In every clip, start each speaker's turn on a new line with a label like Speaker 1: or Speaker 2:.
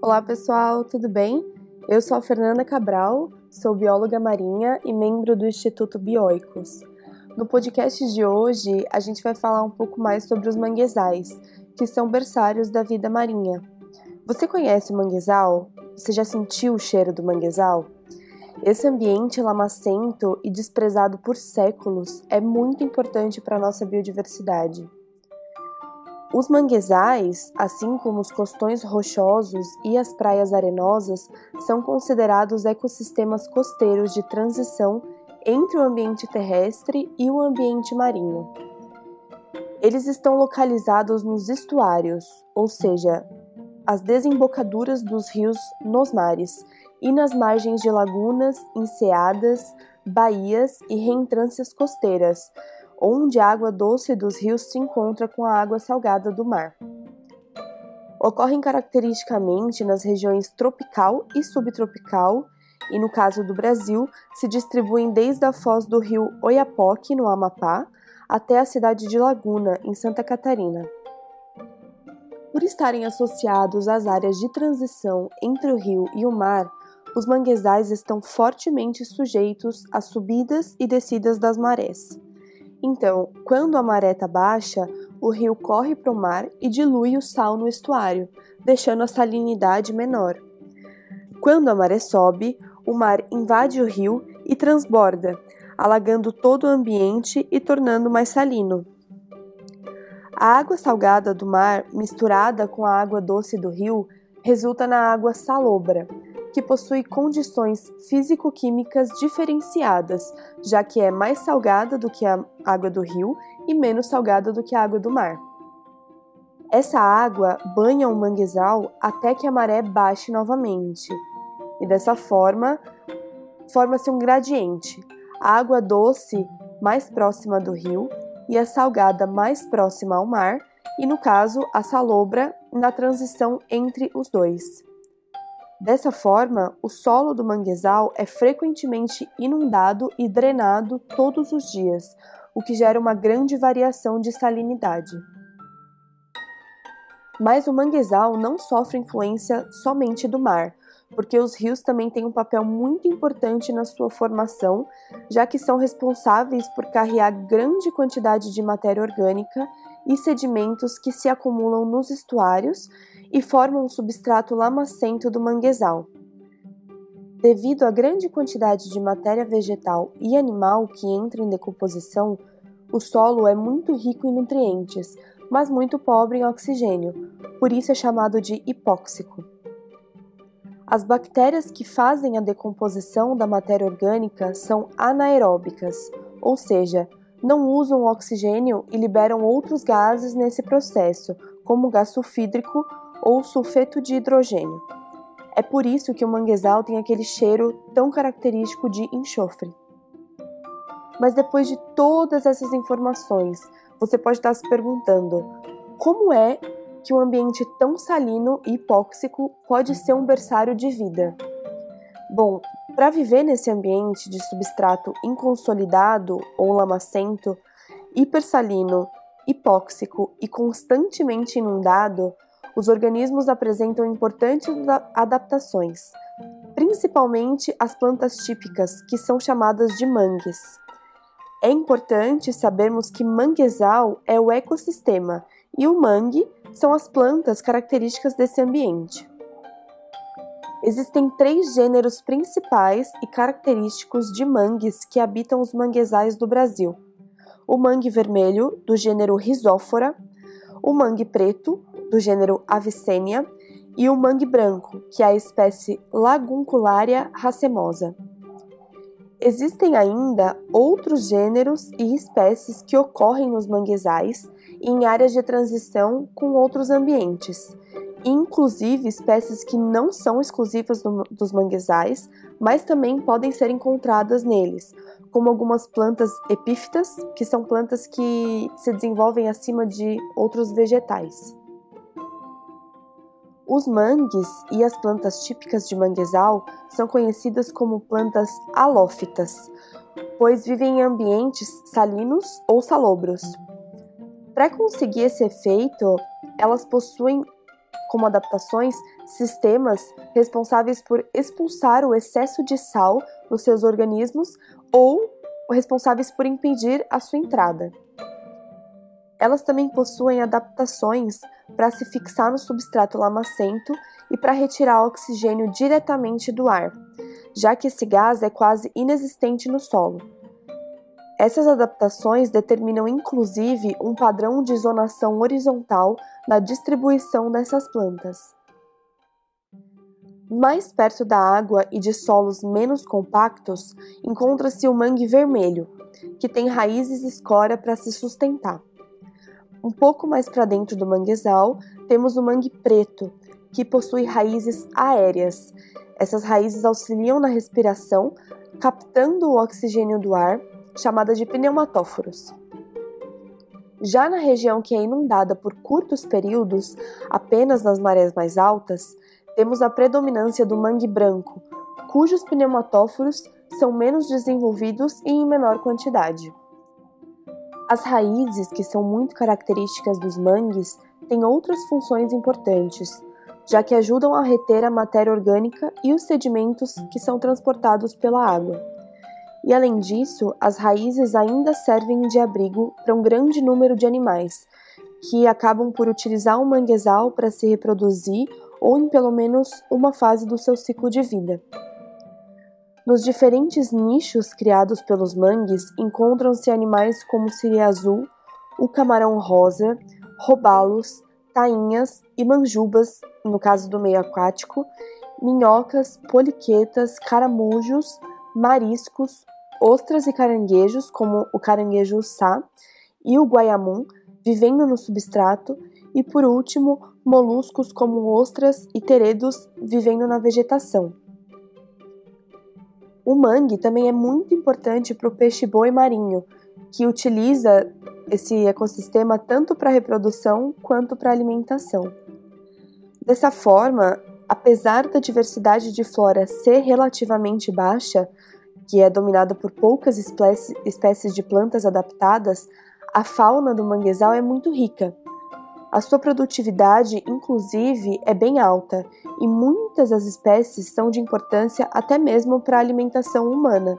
Speaker 1: Olá pessoal, tudo bem? Eu sou a Fernanda Cabral, sou bióloga marinha e membro do Instituto Bioicos. No podcast de hoje, a gente vai falar um pouco mais sobre os manguezais, que são berçários da vida marinha. Você conhece o manguezal? Você já sentiu o cheiro do manguezal? Esse ambiente lamacento e desprezado por séculos é muito importante para a nossa biodiversidade. Os manguezais, assim como os costões rochosos e as praias arenosas, são considerados ecossistemas costeiros de transição entre o ambiente terrestre e o ambiente marinho. Eles estão localizados nos estuários, ou seja, as desembocaduras dos rios nos mares, e nas margens de lagunas, enseadas, baías e reentrâncias costeiras, onde a água doce dos rios se encontra com a água salgada do mar. Ocorrem caracteristicamente nas regiões tropical e subtropical, e no caso do Brasil, se distribuem desde a foz do rio Oiapoque, no Amapá, até a cidade de Laguna, em Santa Catarina. Por estarem associados às áreas de transição entre o rio e o mar, os manguezais estão fortemente sujeitos às subidas e descidas das marés. Então, quando a maré está baixa, o rio corre para o mar e dilui o sal no estuário, deixando a salinidade menor. Quando a maré sobe, o mar invade o rio e transborda, alagando todo o ambiente e tornando mais salino. A água salgada do mar, misturada com a água doce do rio, resulta na água salobra, que possui condições físico-químicas diferenciadas, já que é mais salgada do que a água do rio e menos salgada do que a água do mar. Essa água banha o manguezal até que a maré baixe novamente, e dessa forma forma-se um gradiente. A água doce mais próxima do rio e a salgada mais próxima ao mar, e no caso a salobra na transição entre os dois. Dessa forma, o solo do manguezal é frequentemente inundado e drenado todos os dias, o que gera uma grande variação de salinidade. Mas o manguezal não sofre influência somente do mar, porque os rios também têm um papel muito importante na sua formação, já que são responsáveis por carregar grande quantidade de matéria orgânica e sedimentos que se acumulam nos estuários e formam um substrato lamacento do manguezal. Devido à grande quantidade de matéria vegetal e animal que entra em decomposição, o solo é muito rico em nutrientes, mas muito pobre em oxigênio, por isso é chamado de hipóxico. As bactérias que fazem a decomposição da matéria orgânica são anaeróbicas, ou seja, não usam oxigênio e liberam outros gases nesse processo, como gás sulfídrico ou sulfeto de hidrogênio. É por isso que o manguezal tem aquele cheiro tão característico de enxofre. Mas depois de todas essas informações, você pode estar se perguntando: como é que um ambiente tão salino e hipóxico pode ser um berçário de vida? Bom, para viver nesse ambiente de substrato inconsolidado ou lamacento, hipersalino, hipóxico e constantemente inundado, os organismos apresentam importantes adaptações, principalmente as plantas típicas, que são chamadas de mangues. É importante sabermos que manguezal é o ecossistema e o mangue são as plantas características desse ambiente. Existem três gêneros principais e característicos de mangues que habitam os manguezais do Brasil: o mangue vermelho, do gênero Rhizóphora, o mangue preto, do gênero Avicenia, e o mangue branco, que é a espécie Laguncularia racemosa. Existem ainda outros gêneros e espécies que ocorrem nos manguezais em áreas de transição com outros ambientes, inclusive espécies que não são exclusivas do, dos manguezais, mas também podem ser encontradas neles, como algumas plantas epífitas, que são plantas que se desenvolvem acima de outros vegetais. Os mangues e as plantas típicas de manguezal são conhecidas como plantas halófitas, pois vivem em ambientes salinos ou salobros. Para conseguir esse efeito, elas possuem como adaptações, sistemas responsáveis por expulsar o excesso de sal nos seus organismos ou responsáveis por impedir a sua entrada. Elas também possuem adaptações para se fixar no substrato lamacento e para retirar oxigênio diretamente do ar, já que esse gás é quase inexistente no solo. Essas adaptações determinam inclusive um padrão de zonação horizontal na distribuição dessas plantas. Mais perto da água e de solos menos compactos, encontra-se o mangue vermelho, que tem raízes escória para se sustentar. Um pouco mais para dentro do manguezal, temos o mangue preto, que possui raízes aéreas. Essas raízes auxiliam na respiração, captando o oxigênio do ar, chamada de pneumatóforos. Já na região que é inundada por curtos períodos, apenas nas marés mais altas, temos a predominância do mangue branco, cujos pneumatóforos são menos desenvolvidos e em menor quantidade. As raízes, que são muito características dos mangues, têm outras funções importantes, já que ajudam a reter a matéria orgânica e os sedimentos que são transportados pela água. E além disso, as raízes ainda servem de abrigo para um grande número de animais, que acabam por utilizar o manguezal para se reproduzir ou em pelo menos uma fase do seu ciclo de vida. Nos diferentes nichos criados pelos mangues encontram-se animais como siri azul, o camarão rosa, robalos, tainhas e manjubas, no caso do meio aquático, minhocas, poliquetas, caramujos, mariscos, ostras e caranguejos, como o caranguejo sá e o guaiamum, vivendo no substrato, e por último, moluscos como ostras e teredos vivendo na vegetação. O mangue também é muito importante para o peixe-boi marinho, que utiliza esse ecossistema tanto para reprodução quanto para alimentação. Dessa forma, apesar da diversidade de flora ser relativamente baixa, que é dominada por poucas espécies de plantas adaptadas, a fauna do manguezal é muito rica, a sua produtividade, inclusive, é bem alta e muitas das espécies são de importância até mesmo para a alimentação humana.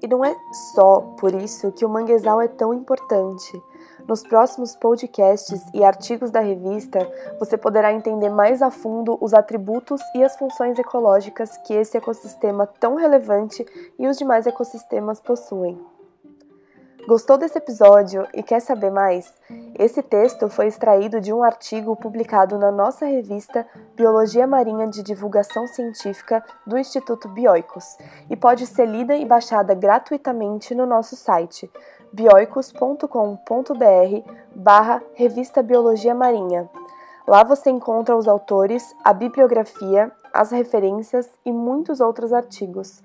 Speaker 1: E não é só por isso que o manguezal é tão importante. Nos próximos podcasts e artigos da revista, você poderá entender mais a fundo os atributos e as funções ecológicas que esse ecossistema tão relevante e os demais ecossistemas possuem. Gostou desse episódio e quer saber mais? Esse texto foi extraído de um artigo publicado na nossa revista Biologia Marinha de Divulgação Científica do Instituto Bioicos e pode ser lida e baixada gratuitamente no nosso site bioicos.com.br barra Revista Biologia Marinha. Lá você encontra os autores, a bibliografia, as referências e muitos outros artigos.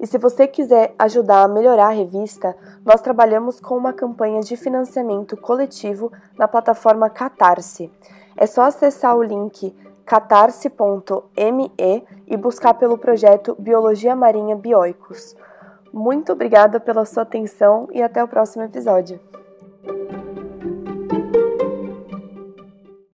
Speaker 1: E se você quiser ajudar a melhorar a revista, nós trabalhamos com uma campanha de financiamento coletivo na plataforma Catarse. É só acessar o link catarse.me e buscar pelo projeto Biologia Marinha Bioicos. Muito obrigada pela sua atenção e até o próximo episódio.